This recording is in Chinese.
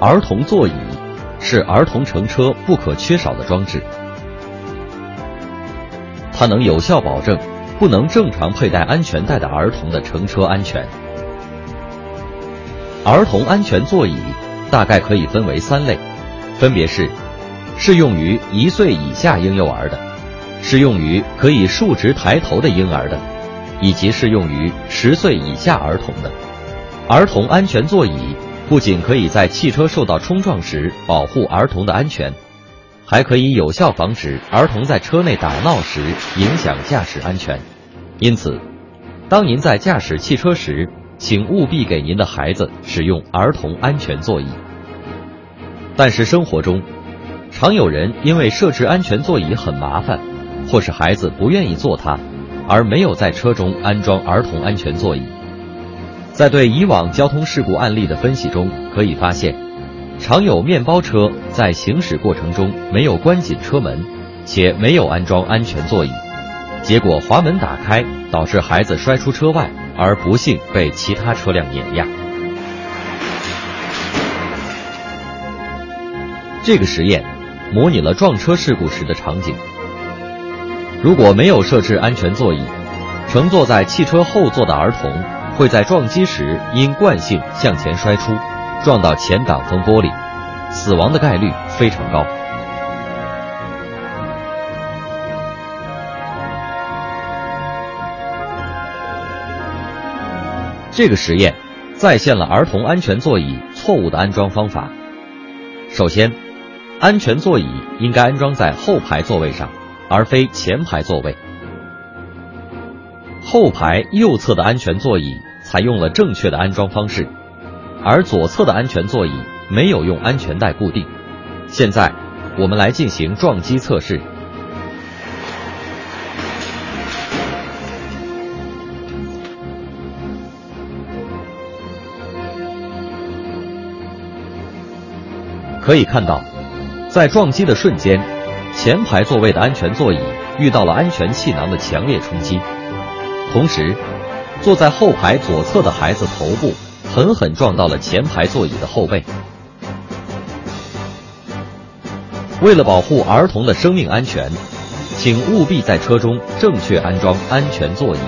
儿童座椅是儿童乘车不可缺少的装置，它能有效保证不能正常佩戴安全带的儿童的乘车安全。儿童安全座椅大概可以分为三类，分别是适用于一岁以下婴幼儿的，适用于可以竖直抬头的婴儿的，以及适用于十岁以下儿童的。儿童安全座椅不仅可以在汽车受到冲撞时保护儿童的安全，还可以有效防止儿童在车内打闹时影响驾驶安全。因此，当您在驾驶汽车时，请务必给您的孩子使用儿童安全座椅。但是生活中，常有人因为设置安全座椅很麻烦，或是孩子不愿意坐它，而没有在车中安装儿童安全座椅。在对以往交通事故案例的分析中，可以发现，常有面包车在行驶过程中没有关紧车门，且没有安装安全座椅，结果滑门打开，导致孩子摔出车外。而不幸被其他车辆碾压。这个实验模拟了撞车事故时的场景。如果没有设置安全座椅，乘坐在汽车后座的儿童会在撞击时因惯性向前摔出，撞到前挡风玻璃，死亡的概率非常高。这个实验再现了儿童安全座椅错误的安装方法。首先，安全座椅应该安装在后排座位上，而非前排座位。后排右侧的安全座椅采用了正确的安装方式，而左侧的安全座椅没有用安全带固定。现在，我们来进行撞击测试。可以看到，在撞击的瞬间，前排座位的安全座椅遇到了安全气囊的强烈冲击，同时，坐在后排左侧的孩子头部狠狠撞到了前排座椅的后背。为了保护儿童的生命安全，请务必在车中正确安装安全座椅。